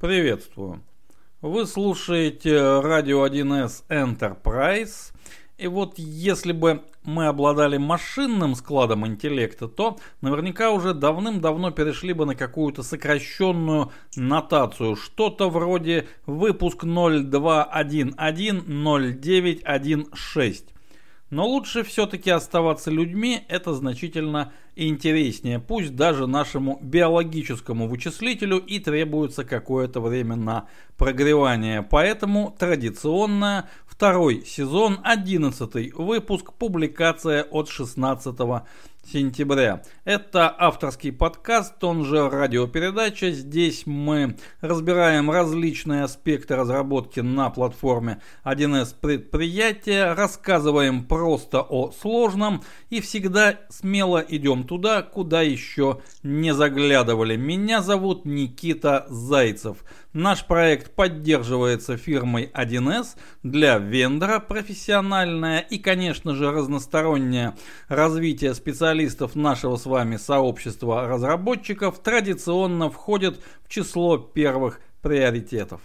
Приветствую. Вы слушаете радио 1С Enterprise. И вот если бы мы обладали машинным складом интеллекта, то наверняка уже давным-давно перешли бы на какую-то сокращенную нотацию. Что-то вроде выпуск 02110916. Но лучше все-таки оставаться людьми, это значительно интереснее. Пусть даже нашему биологическому вычислителю и требуется какое-то время на прогревание. Поэтому традиционно второй сезон, одиннадцатый выпуск, публикация от 16 сентября. Это авторский подкаст, он же радиопередача. Здесь мы разбираем различные аспекты разработки на платформе 1С предприятия, рассказываем просто о сложном и всегда смело идем туда, куда еще не заглядывали. Меня зовут Никита Зайцев. Наш проект поддерживается фирмой 1С для вендора профессиональное и, конечно же, разностороннее развитие специалистов нашего с вами сообщества разработчиков традиционно входит в число первых приоритетов.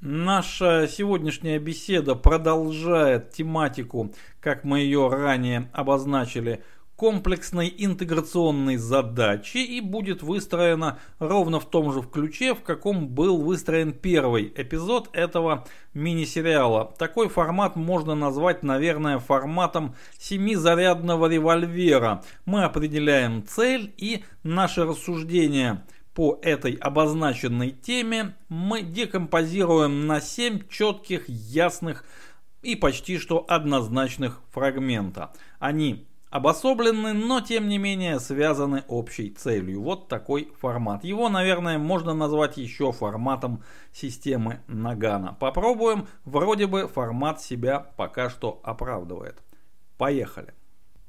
Наша сегодняшняя беседа продолжает тематику, как мы ее ранее обозначили, комплексной интеграционной задачи и будет выстроена ровно в том же ключе, в каком был выстроен первый эпизод этого мини-сериала. Такой формат можно назвать, наверное, форматом семизарядного револьвера. Мы определяем цель и наши рассуждения по этой обозначенной теме мы декомпозируем на 7 четких, ясных и почти что однозначных фрагмента. Они обособлены, но тем не менее связаны общей целью. Вот такой формат. Его, наверное, можно назвать еще форматом системы Нагана. Попробуем. Вроде бы формат себя пока что оправдывает. Поехали.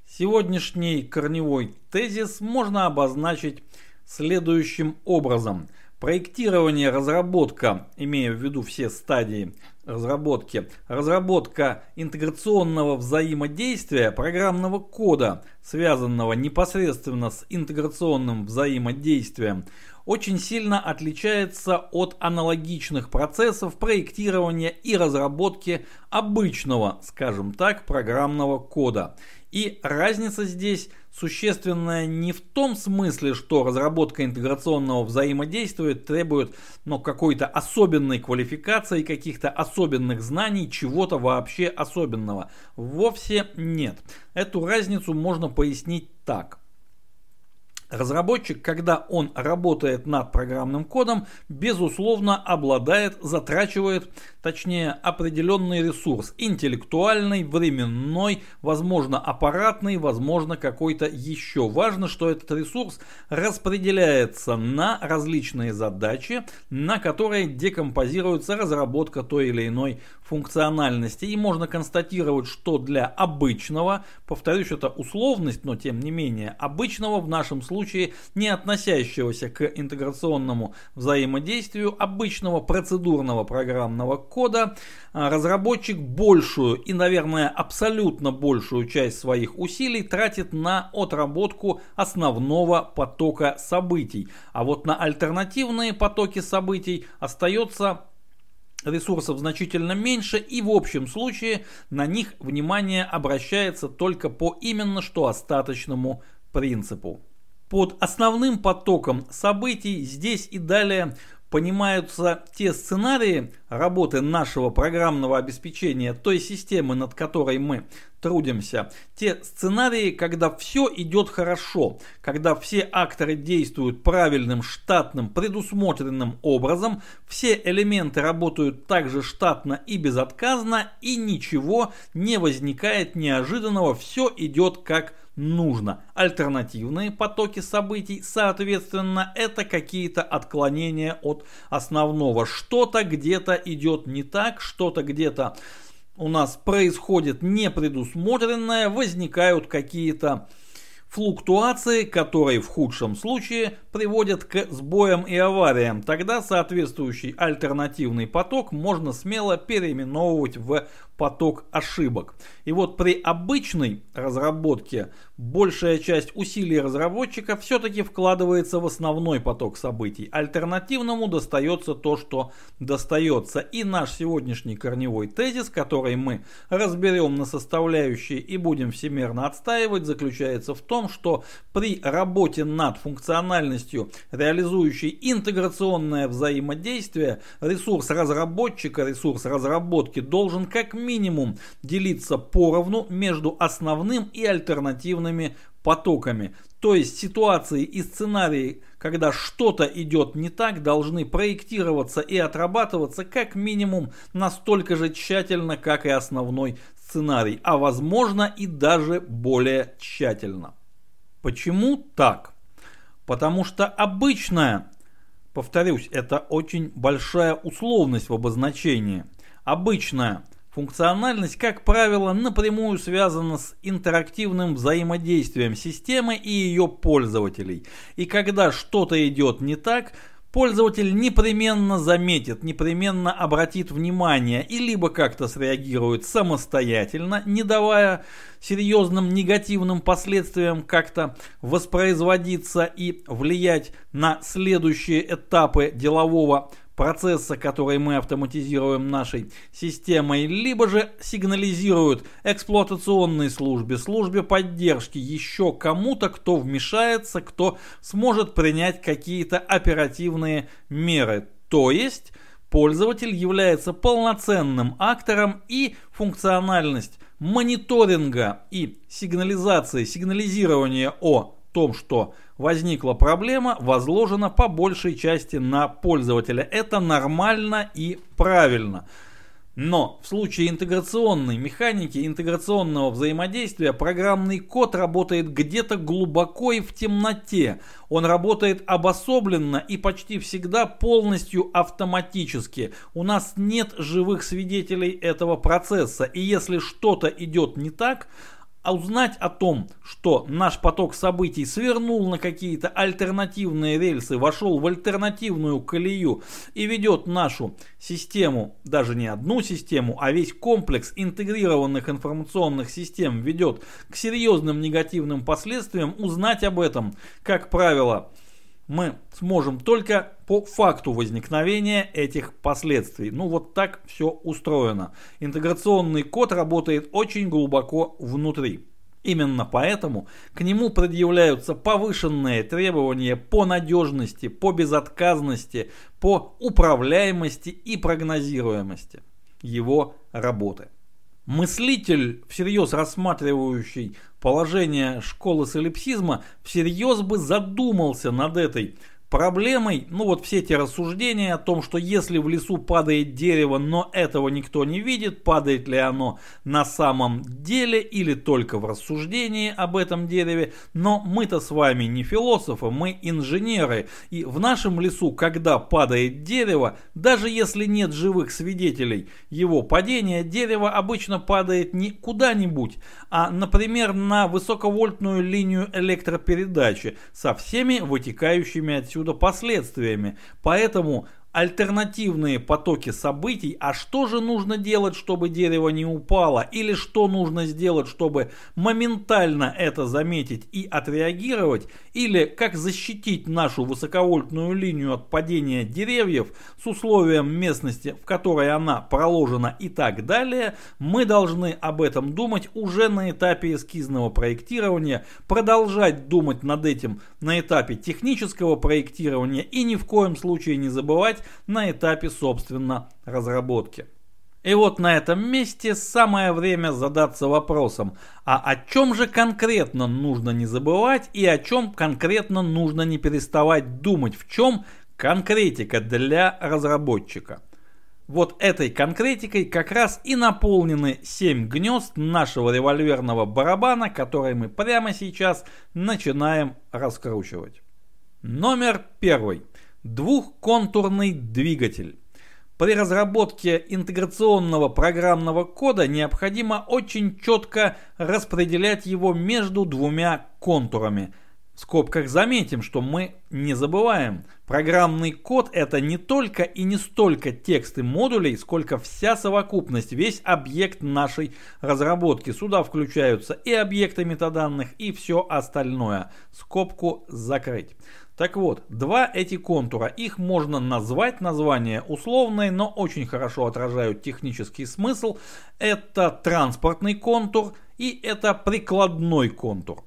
Сегодняшний корневой тезис можно обозначить следующим образом. Проектирование, разработка, имея в виду все стадии разработки, разработка интеграционного взаимодействия программного кода, связанного непосредственно с интеграционным взаимодействием, очень сильно отличается от аналогичных процессов проектирования и разработки обычного, скажем так, программного кода. И разница здесь существенная не в том смысле, что разработка интеграционного взаимодействия требует ну, какой-то особенной квалификации, каких-то особенных знаний, чего-то вообще особенного. Вовсе нет. Эту разницу можно пояснить так. Разработчик, когда он работает над программным кодом, безусловно обладает, затрачивает, точнее определенный ресурс, интеллектуальный, временной, возможно аппаратный, возможно какой-то еще. Важно, что этот ресурс распределяется на различные задачи, на которые декомпозируется разработка той или иной функциональности. И можно констатировать, что для обычного, повторюсь, это условность, но тем не менее, обычного в нашем случае не относящегося к интеграционному взаимодействию, обычного процедурного программного кода, а, разработчик большую и, наверное, абсолютно большую часть своих усилий тратит на отработку основного потока событий. А вот на альтернативные потоки событий остается ресурсов значительно меньше и в общем случае на них внимание обращается только по именно что остаточному принципу. Под основным потоком событий. Здесь и далее понимаются те сценарии работы нашего программного обеспечения, той системы, над которой мы трудимся, те сценарии, когда все идет хорошо, когда все акторы действуют правильным, штатным, предусмотренным образом, все элементы работают также штатно и безотказно, и ничего не возникает неожиданного, все идет как нужно. Альтернативные потоки событий, соответственно, это какие-то отклонения от основного. Что-то где-то идет не так, что-то где-то у нас происходит непредусмотренное, возникают какие-то флуктуации, которые в худшем случае приводят к сбоям и авариям. Тогда соответствующий альтернативный поток можно смело переименовывать в поток ошибок. И вот при обычной разработке большая часть усилий разработчика все-таки вкладывается в основной поток событий. Альтернативному достается то, что достается. И наш сегодняшний корневой тезис, который мы разберем на составляющие и будем всемирно отстаивать, заключается в том, что при работе над функциональностью, реализующей интеграционное взаимодействие, ресурс разработчика, ресурс разработки должен как минимум делиться поровну между основным и альтернативными потоками. То есть ситуации и сценарии, когда что-то идет не так, должны проектироваться и отрабатываться как минимум настолько же тщательно, как и основной сценарий, а возможно и даже более тщательно. Почему так? Потому что обычная, повторюсь, это очень большая условность в обозначении, обычная Функциональность, как правило, напрямую связана с интерактивным взаимодействием системы и ее пользователей. И когда что-то идет не так, пользователь непременно заметит, непременно обратит внимание и либо как-то среагирует самостоятельно, не давая серьезным негативным последствиям как-то воспроизводиться и влиять на следующие этапы делового процесса, который мы автоматизируем нашей системой, либо же сигнализируют эксплуатационной службе, службе поддержки, еще кому-то, кто вмешается, кто сможет принять какие-то оперативные меры. То есть пользователь является полноценным актором и функциональность мониторинга и сигнализации, сигнализирования о том, что возникла проблема, возложена по большей части на пользователя. Это нормально и правильно. Но в случае интеграционной механики, интеграционного взаимодействия, программный код работает где-то глубоко и в темноте. Он работает обособленно и почти всегда полностью автоматически. У нас нет живых свидетелей этого процесса. И если что-то идет не так, а узнать о том, что наш поток событий свернул на какие-то альтернативные рельсы, вошел в альтернативную колею и ведет нашу систему, даже не одну систему, а весь комплекс интегрированных информационных систем ведет к серьезным негативным последствиям, узнать об этом, как правило, мы сможем только по факту возникновения этих последствий. Ну вот так все устроено. Интеграционный код работает очень глубоко внутри. Именно поэтому к нему предъявляются повышенные требования по надежности, по безотказности, по управляемости и прогнозируемости его работы. Мыслитель, всерьез рассматривающий положение школы солипсизма, всерьез бы задумался над этой Проблемой, ну вот все эти рассуждения о том, что если в лесу падает дерево, но этого никто не видит, падает ли оно на самом деле или только в рассуждении об этом дереве, но мы-то с вами не философы, мы инженеры, и в нашем лесу, когда падает дерево, даже если нет живых свидетелей его падения, дерево обычно падает не куда-нибудь, а, например, на высоковольтную линию электропередачи со всеми вытекающими отсюда отсюда последствиями. Поэтому альтернативные потоки событий, а что же нужно делать, чтобы дерево не упало, или что нужно сделать, чтобы моментально это заметить и отреагировать, или как защитить нашу высоковольтную линию от падения деревьев с условием местности, в которой она проложена и так далее, мы должны об этом думать уже на этапе эскизного проектирования, продолжать думать над этим на этапе технического проектирования и ни в коем случае не забывать на этапе, собственно, разработки. И вот на этом месте самое время задаться вопросом, а о чем же конкретно нужно не забывать и о чем конкретно нужно не переставать думать, в чем конкретика для разработчика. Вот этой конкретикой как раз и наполнены 7 гнезд нашего револьверного барабана, который мы прямо сейчас начинаем раскручивать. Номер первый. Двухконтурный двигатель. При разработке интеграционного программного кода необходимо очень четко распределять его между двумя контурами – в скобках заметим, что мы не забываем, программный код это не только и не столько тексты модулей, сколько вся совокупность, весь объект нашей разработки. Сюда включаются и объекты метаданных, и все остальное. Скобку закрыть. Так вот, два эти контура, их можно назвать, название условное, но очень хорошо отражают технический смысл. Это транспортный контур и это прикладной контур.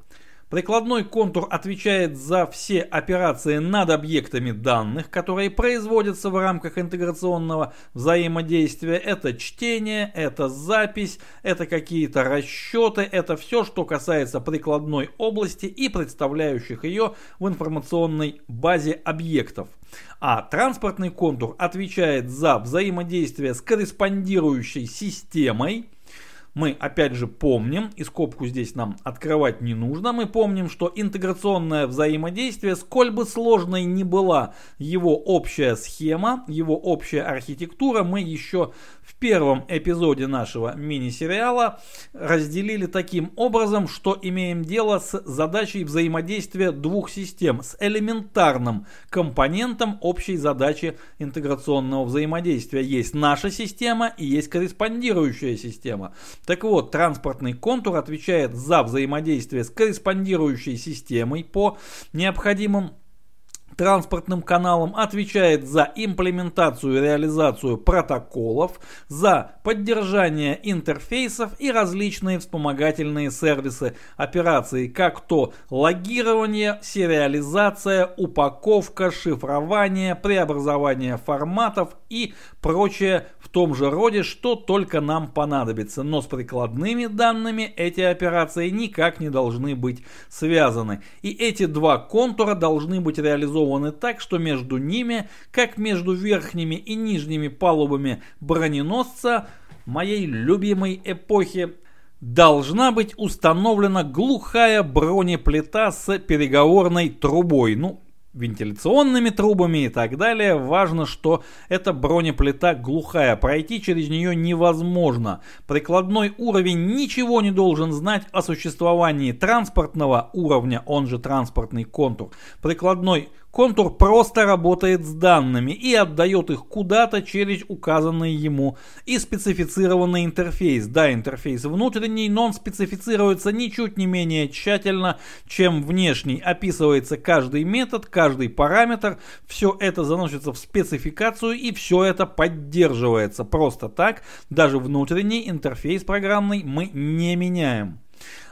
Прикладной контур отвечает за все операции над объектами данных, которые производятся в рамках интеграционного взаимодействия. Это чтение, это запись, это какие-то расчеты, это все, что касается прикладной области и представляющих ее в информационной базе объектов. А транспортный контур отвечает за взаимодействие с корреспондирующей системой, мы опять же помним, и скобку здесь нам открывать не нужно, мы помним, что интеграционное взаимодействие, сколь бы сложной ни была его общая схема, его общая архитектура, мы еще в первом эпизоде нашего мини-сериала разделили таким образом, что имеем дело с задачей взаимодействия двух систем, с элементарным компонентом общей задачи интеграционного взаимодействия. Есть наша система и есть корреспондирующая система. Так вот, транспортный контур отвечает за взаимодействие с корреспондирующей системой по необходимым транспортным каналом отвечает за имплементацию и реализацию протоколов, за поддержание интерфейсов и различные вспомогательные сервисы операции, как то логирование, сериализация, упаковка, шифрование, преобразование форматов и прочее в том же роде, что только нам понадобится. Но с прикладными данными эти операции никак не должны быть связаны. И эти два контура должны быть реализованы так, что между ними, как между верхними и нижними палубами броненосца моей любимой эпохи, должна быть установлена глухая бронеплита с переговорной трубой. Ну, вентиляционными трубами и так далее. Важно, что эта бронеплита глухая, пройти через нее невозможно. Прикладной уровень ничего не должен знать о существовании транспортного уровня, он же транспортный контур. Прикладной Контур просто работает с данными и отдает их куда-то через указанный ему и специфицированный интерфейс. Да, интерфейс внутренний, но он специфицируется ничуть не менее тщательно, чем внешний. Описывается каждый метод, каждый параметр, все это заносится в спецификацию и все это поддерживается. Просто так, даже внутренний интерфейс программный мы не меняем.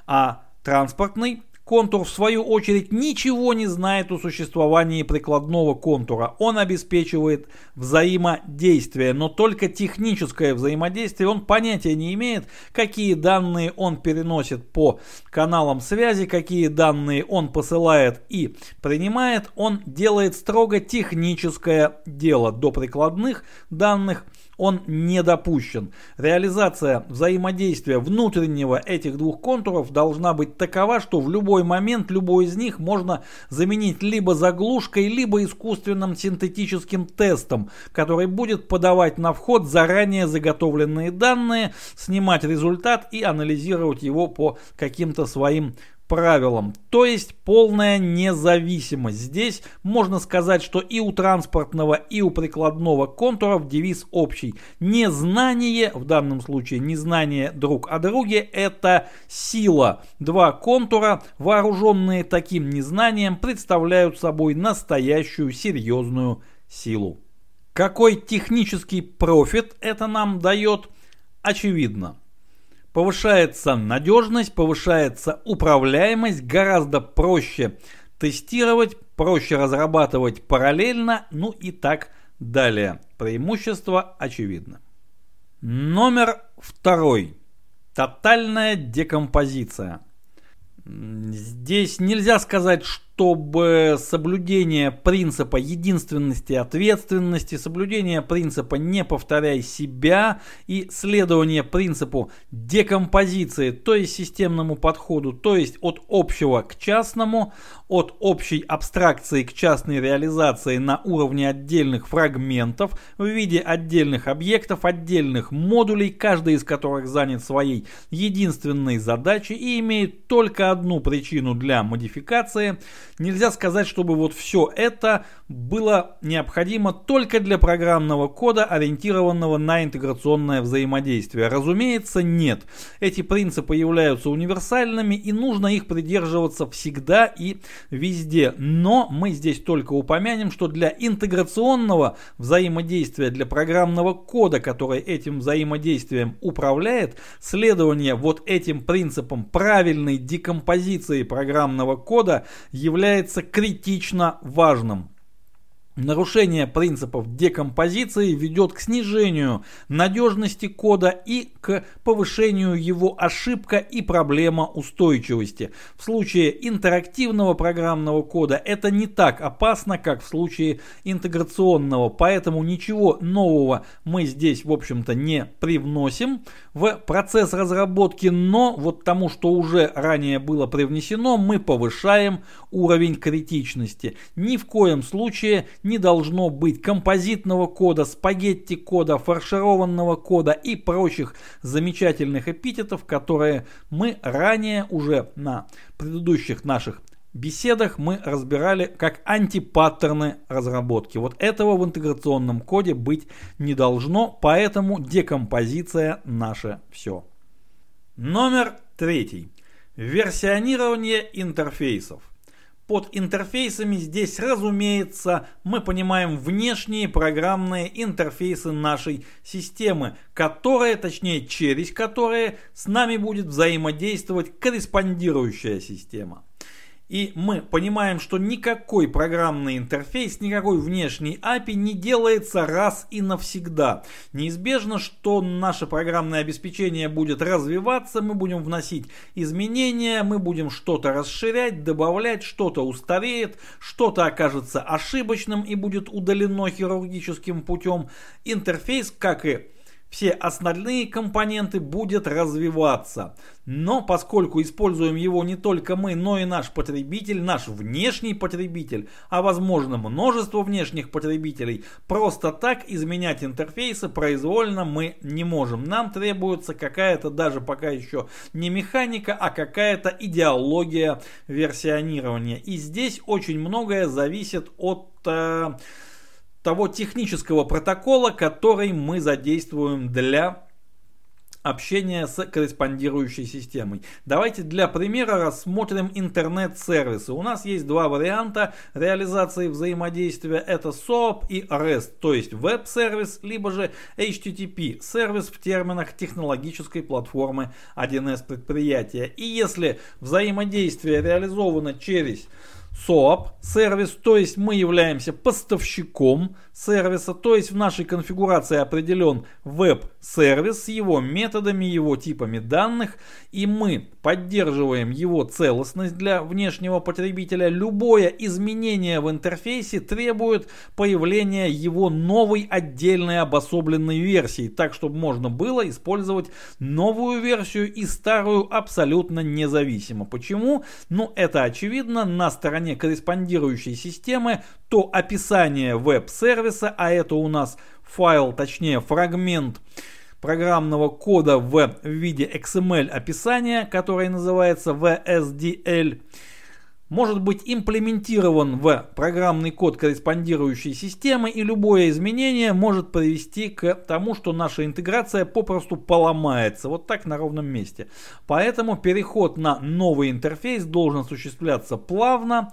А транспортный Контур, в свою очередь, ничего не знает о существовании прикладного контура. Он обеспечивает взаимодействие, но только техническое взаимодействие. Он понятия не имеет, какие данные он переносит по каналам связи, какие данные он посылает и принимает. Он делает строго техническое дело. До прикладных данных – он не допущен. Реализация взаимодействия внутреннего этих двух контуров должна быть такова, что в любой момент любой из них можно заменить либо заглушкой, либо искусственным синтетическим тестом, который будет подавать на вход заранее заготовленные данные, снимать результат и анализировать его по каким-то своим правилам, то есть полная независимость. Здесь можно сказать, что и у транспортного, и у прикладного контуров девиз общий. Незнание, в данном случае незнание друг о друге, это сила. Два контура, вооруженные таким незнанием, представляют собой настоящую серьезную силу. Какой технический профит это нам дает, очевидно. Повышается надежность, повышается управляемость, гораздо проще тестировать, проще разрабатывать параллельно, ну и так далее. Преимущество очевидно. Номер второй. Тотальная декомпозиция. Здесь нельзя сказать, чтобы соблюдение принципа единственности ответственности, соблюдение принципа не повторяй себя и следование принципу декомпозиции, то есть системному подходу, то есть от общего к частному, от общей абстракции к частной реализации на уровне отдельных фрагментов в виде отдельных объектов, отдельных модулей, каждый из которых занят своей единственной задачей и имеет только одну причину для модификации – Нельзя сказать, чтобы вот все это было необходимо только для программного кода, ориентированного на интеграционное взаимодействие. Разумеется, нет. Эти принципы являются универсальными и нужно их придерживаться всегда и везде. Но мы здесь только упомянем, что для интеграционного взаимодействия, для программного кода, который этим взаимодействием управляет, следование вот этим принципам правильной декомпозиции программного кода является критично важным. Нарушение принципов декомпозиции ведет к снижению надежности кода и к повышению его ошибка и проблема устойчивости. В случае интерактивного программного кода это не так опасно, как в случае интеграционного, поэтому ничего нового мы здесь, в общем-то, не привносим в процесс разработки, но вот тому, что уже ранее было привнесено, мы повышаем уровень критичности. Ни в коем случае не должно быть композитного кода, спагетти кода, фаршированного кода и прочих замечательных эпитетов, которые мы ранее уже на предыдущих наших беседах мы разбирали как антипаттерны разработки. Вот этого в интеграционном коде быть не должно, поэтому декомпозиция наше все. Номер третий. Версионирование интерфейсов. Под интерфейсами здесь, разумеется, мы понимаем внешние программные интерфейсы нашей системы, которые, точнее через которые, с нами будет взаимодействовать корреспондирующая система. И мы понимаем, что никакой программный интерфейс, никакой внешний API не делается раз и навсегда. Неизбежно, что наше программное обеспечение будет развиваться, мы будем вносить изменения, мы будем что-то расширять, добавлять, что-то устареет, что-то окажется ошибочным и будет удалено хирургическим путем. Интерфейс, как и все основные компоненты будет развиваться. Но поскольку используем его не только мы, но и наш потребитель, наш внешний потребитель, а возможно множество внешних потребителей, просто так изменять интерфейсы произвольно мы не можем. Нам требуется какая-то даже пока еще не механика, а какая-то идеология версионирования. И здесь очень многое зависит от... Э, того технического протокола, который мы задействуем для общения с корреспондирующей системой. Давайте для примера рассмотрим интернет-сервисы. У нас есть два варианта реализации взаимодействия. Это SOAP и REST, то есть веб-сервис, либо же HTTP, сервис в терминах технологической платформы 1С предприятия. И если взаимодействие реализовано через SOAP сервис, то есть мы являемся поставщиком сервиса, то есть в нашей конфигурации определен веб-сервис с его методами, его типами данных, и мы поддерживаем его целостность для внешнего потребителя. Любое изменение в интерфейсе требует появления его новой отдельной обособленной версии, так чтобы можно было использовать новую версию и старую абсолютно независимо. Почему? Ну это очевидно на стороне корреспондирующей системы, то описание веб-сервиса, а это у нас файл, точнее фрагмент программного кода в виде XML описания, который называется VSDL, может быть имплементирован в программный код корреспондирующей системы и любое изменение может привести к тому, что наша интеграция попросту поломается. Вот так на ровном месте. Поэтому переход на новый интерфейс должен осуществляться плавно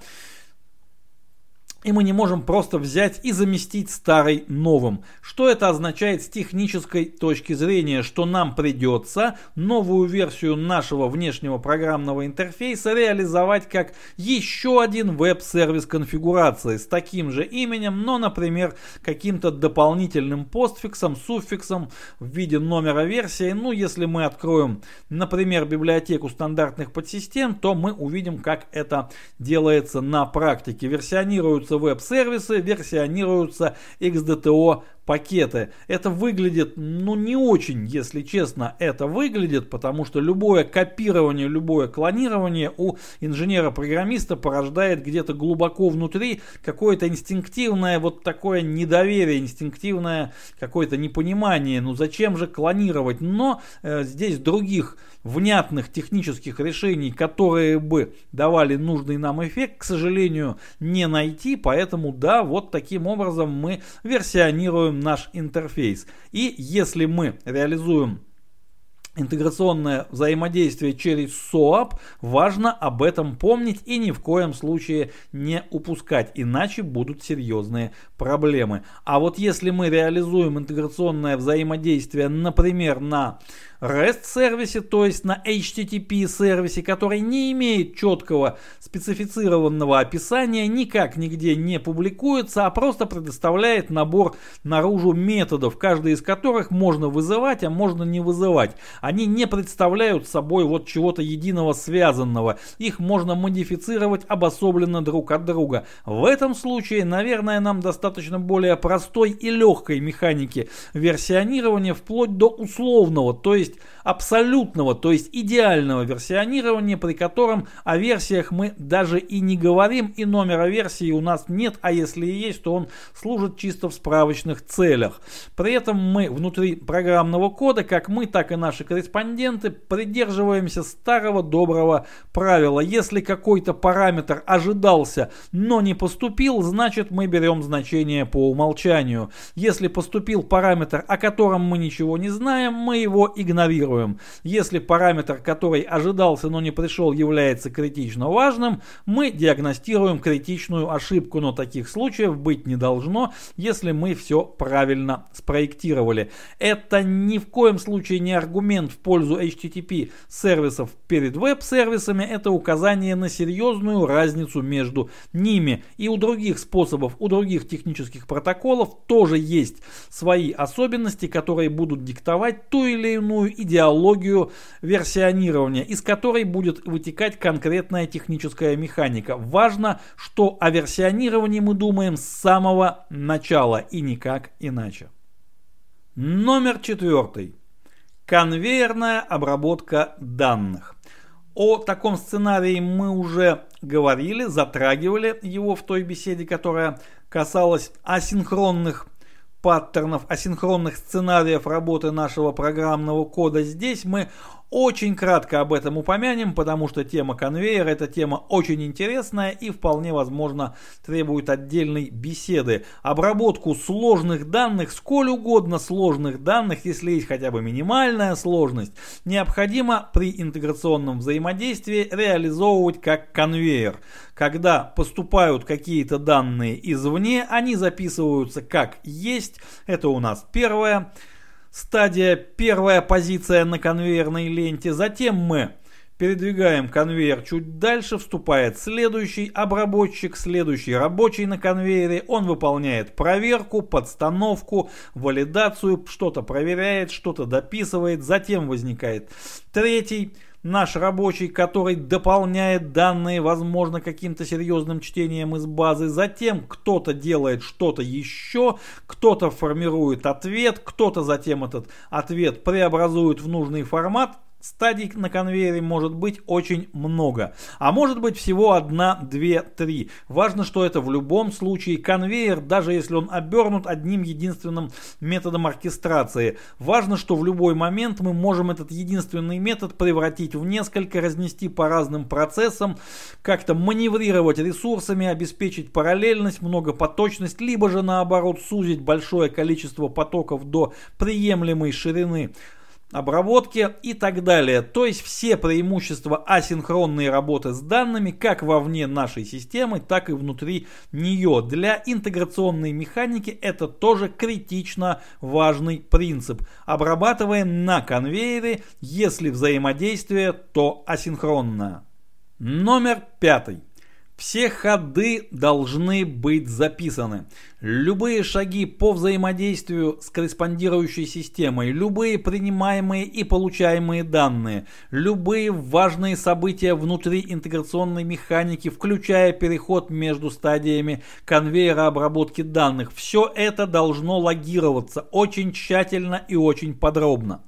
и мы не можем просто взять и заместить старый новым. Что это означает с технической точки зрения? Что нам придется новую версию нашего внешнего программного интерфейса реализовать как еще один веб-сервис конфигурации с таким же именем, но, например, каким-то дополнительным постфиксом, суффиксом в виде номера версии. Ну, если мы откроем, например, библиотеку стандартных подсистем, то мы увидим, как это делается на практике. Версионируются веб-сервисы, версионируются XDTO пакеты. Это выглядит, ну не очень, если честно, это выглядит, потому что любое копирование, любое клонирование у инженера-программиста порождает где-то глубоко внутри какое-то инстинктивное вот такое недоверие, инстинктивное какое-то непонимание. Ну зачем же клонировать? Но э, здесь других внятных технических решений, которые бы давали нужный нам эффект, к сожалению, не найти. Поэтому да, вот таким образом мы версионируем наш интерфейс. И если мы реализуем интеграционное взаимодействие через SOAP, важно об этом помнить и ни в коем случае не упускать, иначе будут серьезные проблемы. А вот если мы реализуем интеграционное взаимодействие, например, на REST сервисе, то есть на HTTP сервисе, который не имеет четкого специфицированного описания, никак нигде не публикуется, а просто предоставляет набор наружу методов, каждый из которых можно вызывать, а можно не вызывать. Они не представляют собой вот чего-то единого связанного. Их можно модифицировать обособленно друг от друга. В этом случае, наверное, нам достаточно более простой и легкой механики версионирования вплоть до условного, то есть абсолютного, то есть идеального версионирования, при котором о версиях мы даже и не говорим, и номера версии у нас нет, а если и есть, то он служит чисто в справочных целях. При этом мы внутри программного кода, как мы, так и наши корреспонденты, придерживаемся старого доброго правила. Если какой-то параметр ожидался, но не поступил, значит мы берем значение по умолчанию. Если поступил параметр, о котором мы ничего не знаем, мы его игнорируем игнорируем. Если параметр, который ожидался, но не пришел, является критично важным, мы диагностируем критичную ошибку, но таких случаев быть не должно, если мы все правильно спроектировали. Это ни в коем случае не аргумент в пользу HTTP сервисов перед веб-сервисами, это указание на серьезную разницу между ними. И у других способов, у других технических протоколов тоже есть свои особенности, которые будут диктовать ту или иную идеологию идеологию версионирования, из которой будет вытекать конкретная техническая механика. Важно, что о версионировании мы думаем с самого начала и никак иначе. Номер четвертый. Конвейерная обработка данных. О таком сценарии мы уже говорили, затрагивали его в той беседе, которая касалась асинхронных паттернов, асинхронных сценариев работы нашего программного кода. Здесь мы очень кратко об этом упомянем, потому что тема конвейера это тема очень интересная и вполне возможно требует отдельной беседы. Обработку сложных данных, сколь угодно сложных данных, если есть хотя бы минимальная сложность, необходимо при интеграционном взаимодействии реализовывать как конвейер. Когда поступают какие-то данные извне, они записываются как есть. Это у нас первое стадия, первая позиция на конвейерной ленте. Затем мы передвигаем конвейер чуть дальше, вступает следующий обработчик, следующий рабочий на конвейере. Он выполняет проверку, подстановку, валидацию, что-то проверяет, что-то дописывает. Затем возникает третий наш рабочий, который дополняет данные, возможно, каким-то серьезным чтением из базы. Затем кто-то делает что-то еще, кто-то формирует ответ, кто-то затем этот ответ преобразует в нужный формат Стадий на конвейере может быть очень много, а может быть всего одна, две, три. Важно, что это в любом случае конвейер, даже если он обернут одним единственным методом оркестрации. Важно, что в любой момент мы можем этот единственный метод превратить в несколько, разнести по разным процессам, как-то маневрировать ресурсами, обеспечить параллельность, многопоточность, либо же наоборот сузить большое количество потоков до приемлемой ширины обработки и так далее. То есть все преимущества асинхронной работы с данными как вовне нашей системы, так и внутри нее. Для интеграционной механики это тоже критично важный принцип. Обрабатываем на конвейере, если взаимодействие, то асинхронное. Номер пятый. Все ходы должны быть записаны. Любые шаги по взаимодействию с корреспондирующей системой, любые принимаемые и получаемые данные, любые важные события внутри интеграционной механики, включая переход между стадиями конвейера обработки данных, все это должно логироваться очень тщательно и очень подробно.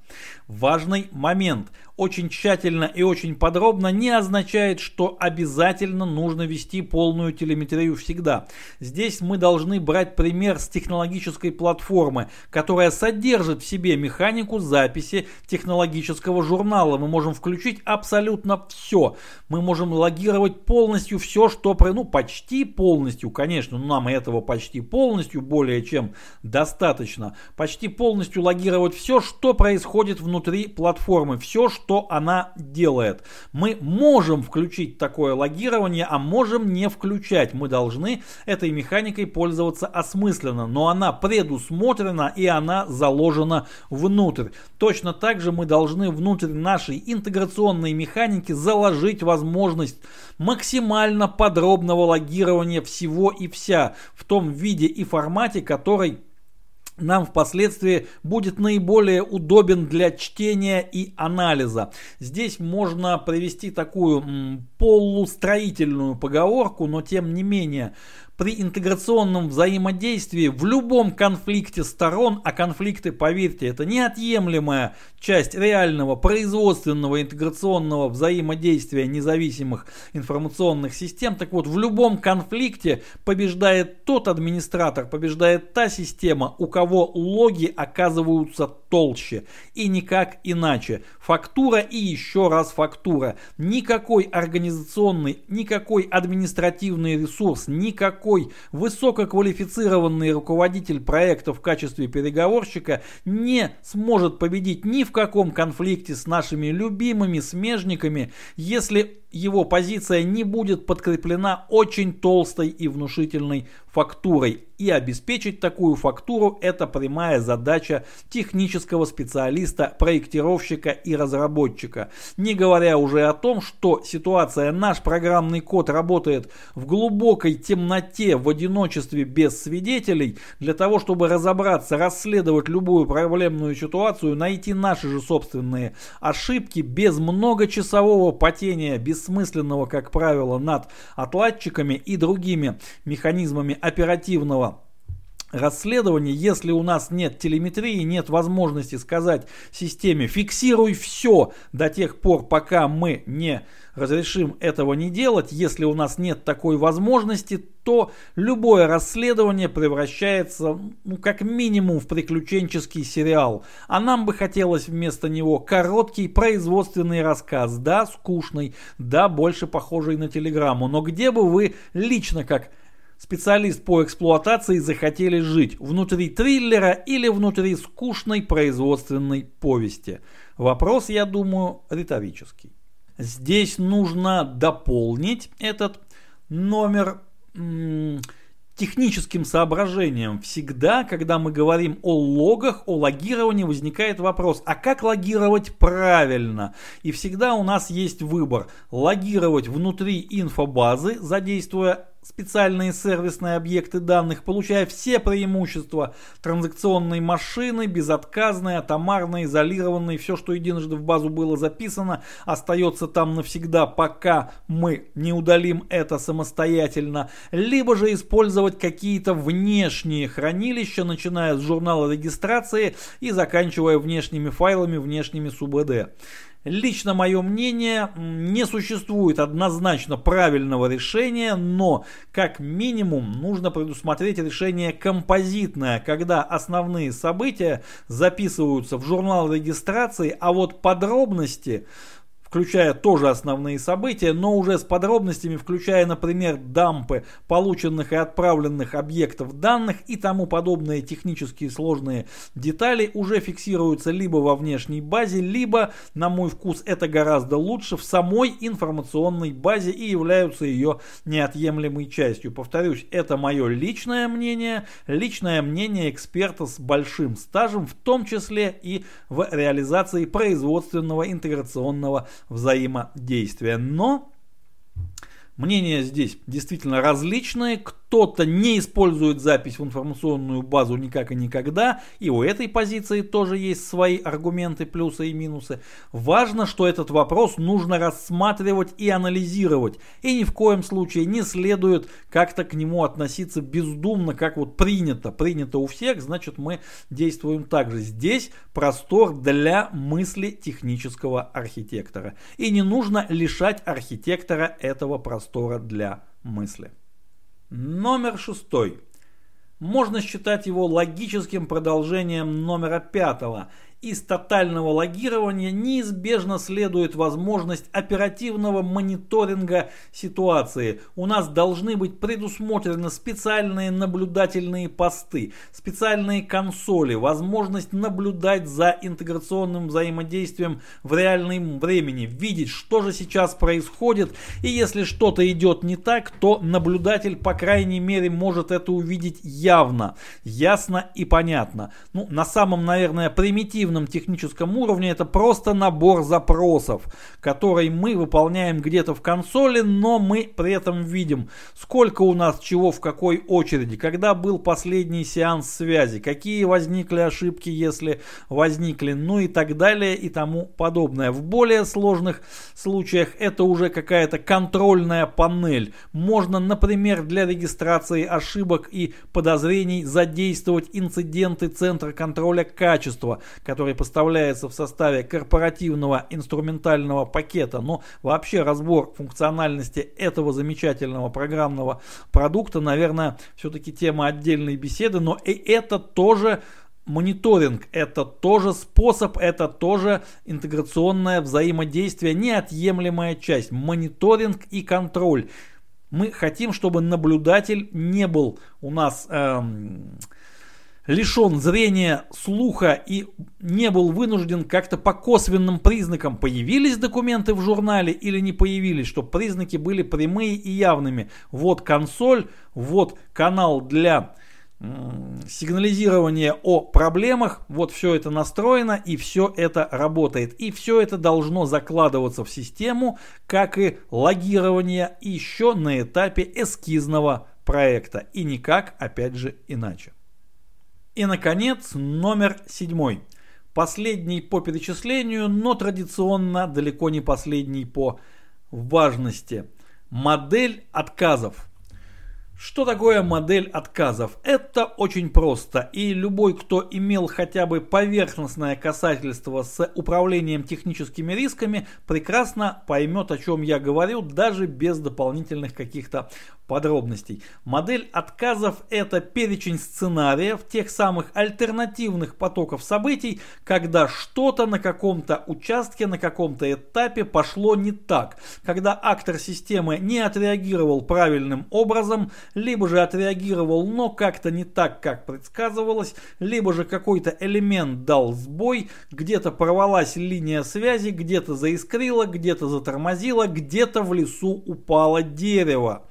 Важный момент. Очень тщательно и очень подробно не означает, что обязательно нужно вести полную телеметрию всегда. Здесь мы должны брать пример с технологической платформы, которая содержит в себе механику записи технологического журнала. Мы можем включить абсолютно все. Мы можем логировать полностью все, что... Ну, почти полностью, конечно, но нам этого почти полностью более чем достаточно. Почти полностью логировать все, что происходит внутри платформы, все, что она делает. Мы можем включить такое логирование, а можем не включать. Мы должны этой механикой пользоваться осмысленно, но она предусмотрена и она заложена внутрь. Точно так же мы должны внутрь нашей интеграционной механики заложить возможность максимально подробного логирования всего и вся в том виде и формате, который нам впоследствии будет наиболее удобен для чтения и анализа. Здесь можно привести такую полустроительную поговорку, но тем не менее при интеграционном взаимодействии в любом конфликте сторон, а конфликты, поверьте, это неотъемлемая часть реального производственного интеграционного взаимодействия независимых информационных систем, так вот, в любом конфликте побеждает тот администратор, побеждает та система, у кого логи оказываются толще. И никак иначе. Фактура и еще раз фактура. Никакой организационный, никакой административный ресурс, никакой высококвалифицированный руководитель проекта в качестве переговорщика не сможет победить ни в каком конфликте с нашими любимыми смежниками, если его позиция не будет подкреплена очень толстой и внушительной фактурой. И обеспечить такую фактуру – это прямая задача технического специалиста, проектировщика и разработчика. Не говоря уже о том, что ситуация «наш программный код работает в глубокой темноте, в одиночестве без свидетелей», для того, чтобы разобраться, расследовать любую проблемную ситуацию, найти наши же собственные ошибки без многочасового потения, без бессмысленного, как правило, над отладчиками и другими механизмами оперативного расследования, если у нас нет телеметрии, нет возможности сказать системе фиксируй все до тех пор, пока мы не разрешим этого не делать, если у нас нет такой возможности, то любое расследование превращается, ну, как минимум, в приключенческий сериал. А нам бы хотелось вместо него короткий производственный рассказ, да, скучный, да, больше похожий на телеграмму. Но где бы вы лично, как специалист по эксплуатации захотели жить внутри триллера или внутри скучной производственной повести? Вопрос, я думаю, риторический. Здесь нужно дополнить этот номер техническим соображением. Всегда, когда мы говорим о логах, о логировании, возникает вопрос, а как логировать правильно? И всегда у нас есть выбор. Логировать внутри инфобазы, задействуя специальные сервисные объекты данных, получая все преимущества транзакционной машины, безотказной, атомарной, изолированной, все, что единожды в базу было записано, остается там навсегда, пока мы не удалим это самостоятельно, либо же использовать какие-то внешние хранилища, начиная с журнала регистрации и заканчивая внешними файлами, внешними СУБД. Лично мое мнение, не существует однозначно правильного решения, но как минимум нужно предусмотреть решение композитное, когда основные события записываются в журнал регистрации, а вот подробности включая тоже основные события, но уже с подробностями, включая, например, дампы полученных и отправленных объектов данных и тому подобные технические сложные детали уже фиксируются либо во внешней базе, либо, на мой вкус, это гораздо лучше, в самой информационной базе и являются ее неотъемлемой частью. Повторюсь, это мое личное мнение, личное мнение эксперта с большим стажем, в том числе и в реализации производственного интеграционного взаимодействия. Но мнения здесь действительно различные кто-то не использует запись в информационную базу никак и никогда, и у этой позиции тоже есть свои аргументы, плюсы и минусы. Важно, что этот вопрос нужно рассматривать и анализировать, и ни в коем случае не следует как-то к нему относиться бездумно, как вот принято. Принято у всех, значит мы действуем так же. Здесь простор для мысли технического архитектора. И не нужно лишать архитектора этого простора для мысли. Номер шестой. Можно считать его логическим продолжением номера пятого из тотального логирования неизбежно следует возможность оперативного мониторинга ситуации. У нас должны быть предусмотрены специальные наблюдательные посты, специальные консоли, возможность наблюдать за интеграционным взаимодействием в реальном времени, видеть, что же сейчас происходит, и если что-то идет не так, то наблюдатель, по крайней мере, может это увидеть явно, ясно и понятно. Ну, на самом, наверное, примитивном примитивном техническом уровне это просто набор запросов, который мы выполняем где-то в консоли, но мы при этом видим, сколько у нас чего в какой очереди, когда был последний сеанс связи, какие возникли ошибки, если возникли, ну и так далее и тому подобное. В более сложных случаях это уже какая-то контрольная панель. Можно, например, для регистрации ошибок и подозрений задействовать инциденты Центра контроля качества, который поставляется в составе корпоративного инструментального пакета, но вообще разбор функциональности этого замечательного программного продукта, наверное, все-таки тема отдельной беседы, но и это тоже мониторинг это тоже способ, это тоже интеграционное взаимодействие, неотъемлемая часть. Мониторинг и контроль. Мы хотим, чтобы наблюдатель не был у нас эм, лишен зрения, слуха и не был вынужден как-то по косвенным признакам, появились документы в журнале или не появились, чтобы признаки были прямые и явными. Вот консоль, вот канал для сигнализирования о проблемах, вот все это настроено и все это работает. И все это должно закладываться в систему, как и логирование еще на этапе эскизного проекта. И никак, опять же, иначе. И, наконец, номер седьмой. Последний по перечислению, но традиционно далеко не последний по важности. Модель отказов. Что такое модель отказов? Это очень просто, и любой, кто имел хотя бы поверхностное касательство с управлением техническими рисками, прекрасно поймет, о чем я говорю, даже без дополнительных каких-то подробностей. Модель отказов это перечень сценариев, тех самых альтернативных потоков событий, когда что-то на каком-то участке, на каком-то этапе пошло не так, когда актор системы не отреагировал правильным образом, либо же отреагировал, но как-то не так, как предсказывалось, либо же какой-то элемент дал сбой, где-то порвалась линия связи, где-то заискрило, где-то затормозило, где-то в лесу упало дерево.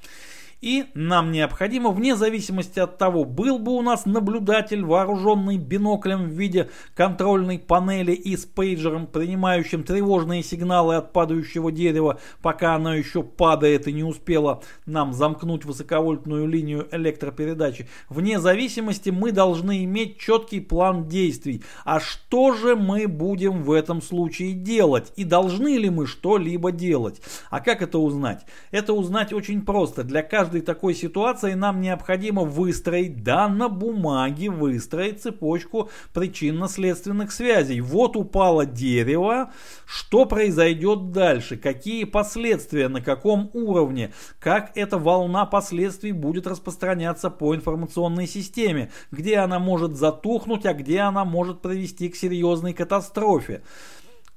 И нам необходимо, вне зависимости от того, был бы у нас наблюдатель, вооруженный биноклем в виде контрольной панели и с пейджером, принимающим тревожные сигналы от падающего дерева, пока оно еще падает и не успело нам замкнуть высоковольтную линию электропередачи. Вне зависимости мы должны иметь четкий план действий. А что же мы будем в этом случае делать? И должны ли мы что-либо делать? А как это узнать? Это узнать очень просто. Для каждого каждой такой ситуации нам необходимо выстроить, да, на бумаге выстроить цепочку причинно-следственных связей. Вот упало дерево, что произойдет дальше, какие последствия, на каком уровне, как эта волна последствий будет распространяться по информационной системе, где она может затухнуть, а где она может привести к серьезной катастрофе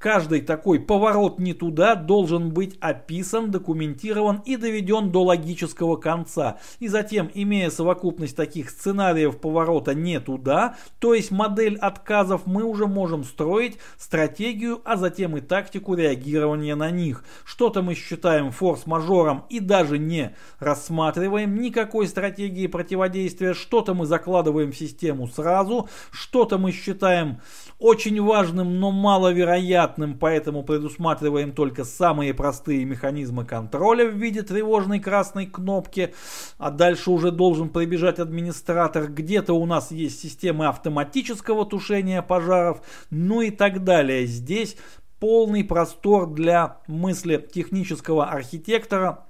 Каждый такой поворот не туда должен быть описан, документирован и доведен до логического конца. И затем, имея совокупность таких сценариев поворота не туда, то есть модель отказов, мы уже можем строить стратегию, а затем и тактику реагирования на них. Что-то мы считаем форс-мажором и даже не рассматриваем никакой стратегии противодействия, что-то мы закладываем в систему сразу, что-то мы считаем очень важным, но маловероятным, поэтому предусматриваем только самые простые механизмы контроля в виде тревожной красной кнопки, а дальше уже должен прибежать администратор. Где-то у нас есть системы автоматического тушения пожаров, ну и так далее. Здесь полный простор для мысли технического архитектора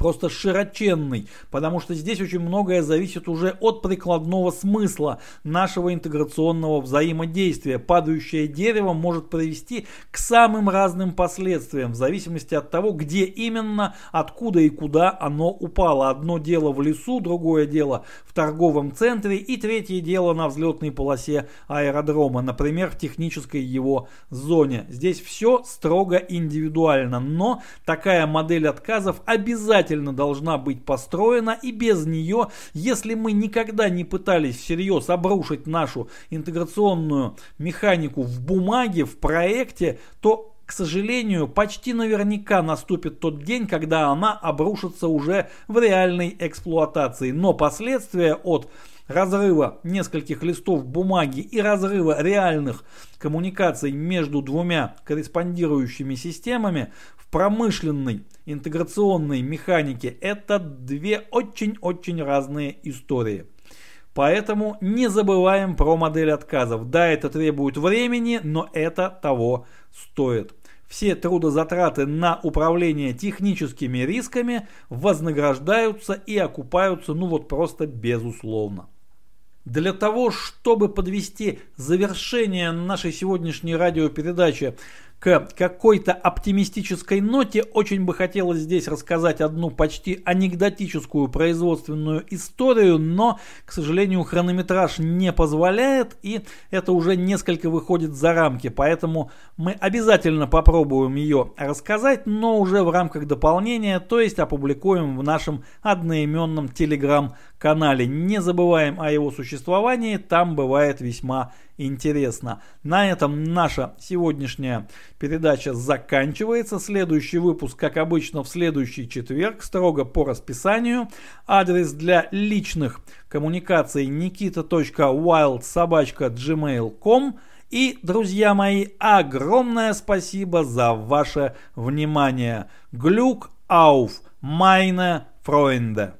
просто широченный, потому что здесь очень многое зависит уже от прикладного смысла нашего интеграционного взаимодействия. Падающее дерево может привести к самым разным последствиям, в зависимости от того, где именно, откуда и куда оно упало. Одно дело в лесу, другое дело в торговом центре и третье дело на взлетной полосе аэродрома, например, в технической его зоне. Здесь все строго индивидуально, но такая модель отказов обязательно обязательно должна быть построена, и без нее, если мы никогда не пытались всерьез обрушить нашу интеграционную механику в бумаге, в проекте, то к сожалению, почти наверняка наступит тот день, когда она обрушится уже в реальной эксплуатации. Но последствия от разрыва нескольких листов бумаги и разрыва реальных коммуникаций между двумя корреспондирующими системами в промышленной интеграционной механике это две очень-очень разные истории. Поэтому не забываем про модель отказов. Да, это требует времени, но это того стоит. Все трудозатраты на управление техническими рисками вознаграждаются и окупаются ну вот просто безусловно. Для того, чтобы подвести завершение нашей сегодняшней радиопередачи к какой-то оптимистической ноте, очень бы хотелось здесь рассказать одну почти анекдотическую производственную историю, но, к сожалению, хронометраж не позволяет, и это уже несколько выходит за рамки, поэтому мы обязательно попробуем ее рассказать, но уже в рамках дополнения, то есть опубликуем в нашем одноименном телеграм-канале. Не забываем о его существовании, там бывает весьма интересно. На этом наша сегодняшняя передача заканчивается. Следующий выпуск, как обычно, в следующий четверг, строго по расписанию. Адрес для личных коммуникаций nikita.wildsobachka.gmail.com И, друзья мои, огромное спасибо за ваше внимание. Глюк ауф, майне Фройнде.